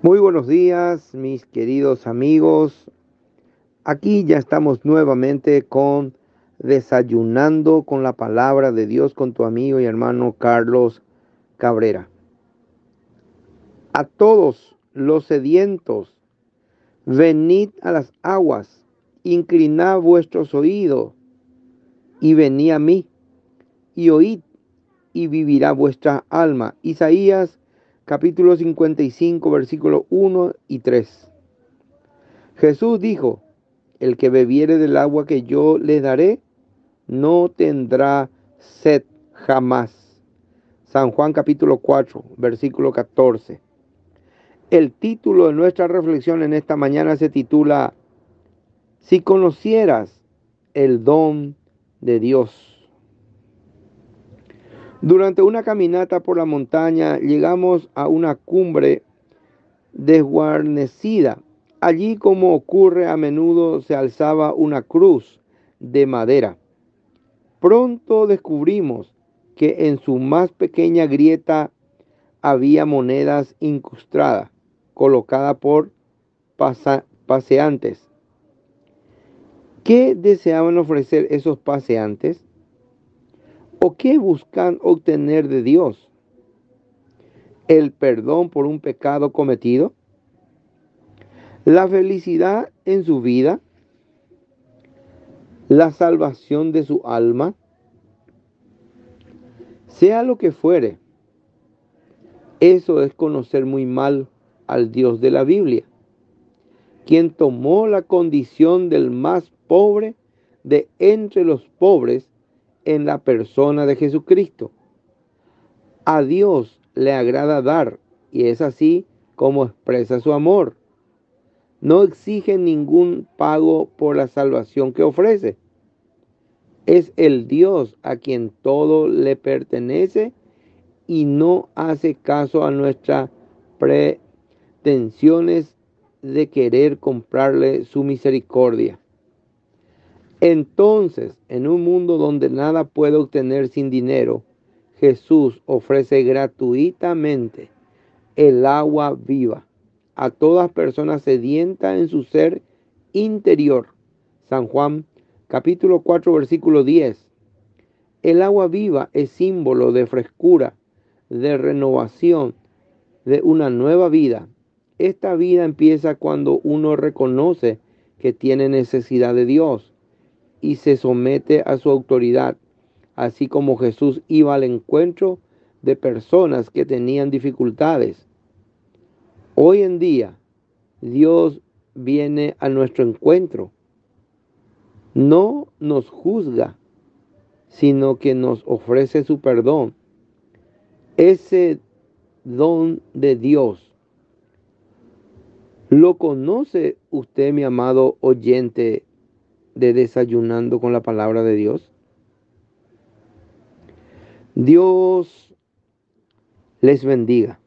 Muy buenos días, mis queridos amigos. Aquí ya estamos nuevamente con Desayunando con la palabra de Dios con tu amigo y hermano Carlos Cabrera. A todos los sedientos, venid a las aguas, inclinad vuestros oídos y venid a mí y oíd y vivirá vuestra alma. Isaías capítulo 55, versículos 1 y 3. Jesús dijo, el que bebiere del agua que yo le daré, no tendrá sed jamás. San Juan capítulo 4, versículo 14. El título de nuestra reflexión en esta mañana se titula, Si conocieras el don de Dios. Durante una caminata por la montaña llegamos a una cumbre desguarnecida. Allí, como ocurre a menudo, se alzaba una cruz de madera. Pronto descubrimos que en su más pequeña grieta había monedas incrustadas, colocadas por paseantes. ¿Qué deseaban ofrecer esos paseantes? ¿O qué buscan obtener de Dios? ¿El perdón por un pecado cometido? ¿La felicidad en su vida? ¿La salvación de su alma? Sea lo que fuere, eso es conocer muy mal al Dios de la Biblia, quien tomó la condición del más pobre de entre los pobres en la persona de Jesucristo. A Dios le agrada dar y es así como expresa su amor. No exige ningún pago por la salvación que ofrece. Es el Dios a quien todo le pertenece y no hace caso a nuestras pretensiones de querer comprarle su misericordia. Entonces, en un mundo donde nada puede obtener sin dinero, Jesús ofrece gratuitamente el agua viva a todas personas sedientas en su ser interior. San Juan capítulo 4 versículo 10. El agua viva es símbolo de frescura, de renovación, de una nueva vida. Esta vida empieza cuando uno reconoce que tiene necesidad de Dios y se somete a su autoridad, así como Jesús iba al encuentro de personas que tenían dificultades. Hoy en día, Dios viene a nuestro encuentro. No nos juzga, sino que nos ofrece su perdón. Ese don de Dios. ¿Lo conoce usted, mi amado oyente de desayunando con la palabra de Dios. Dios les bendiga.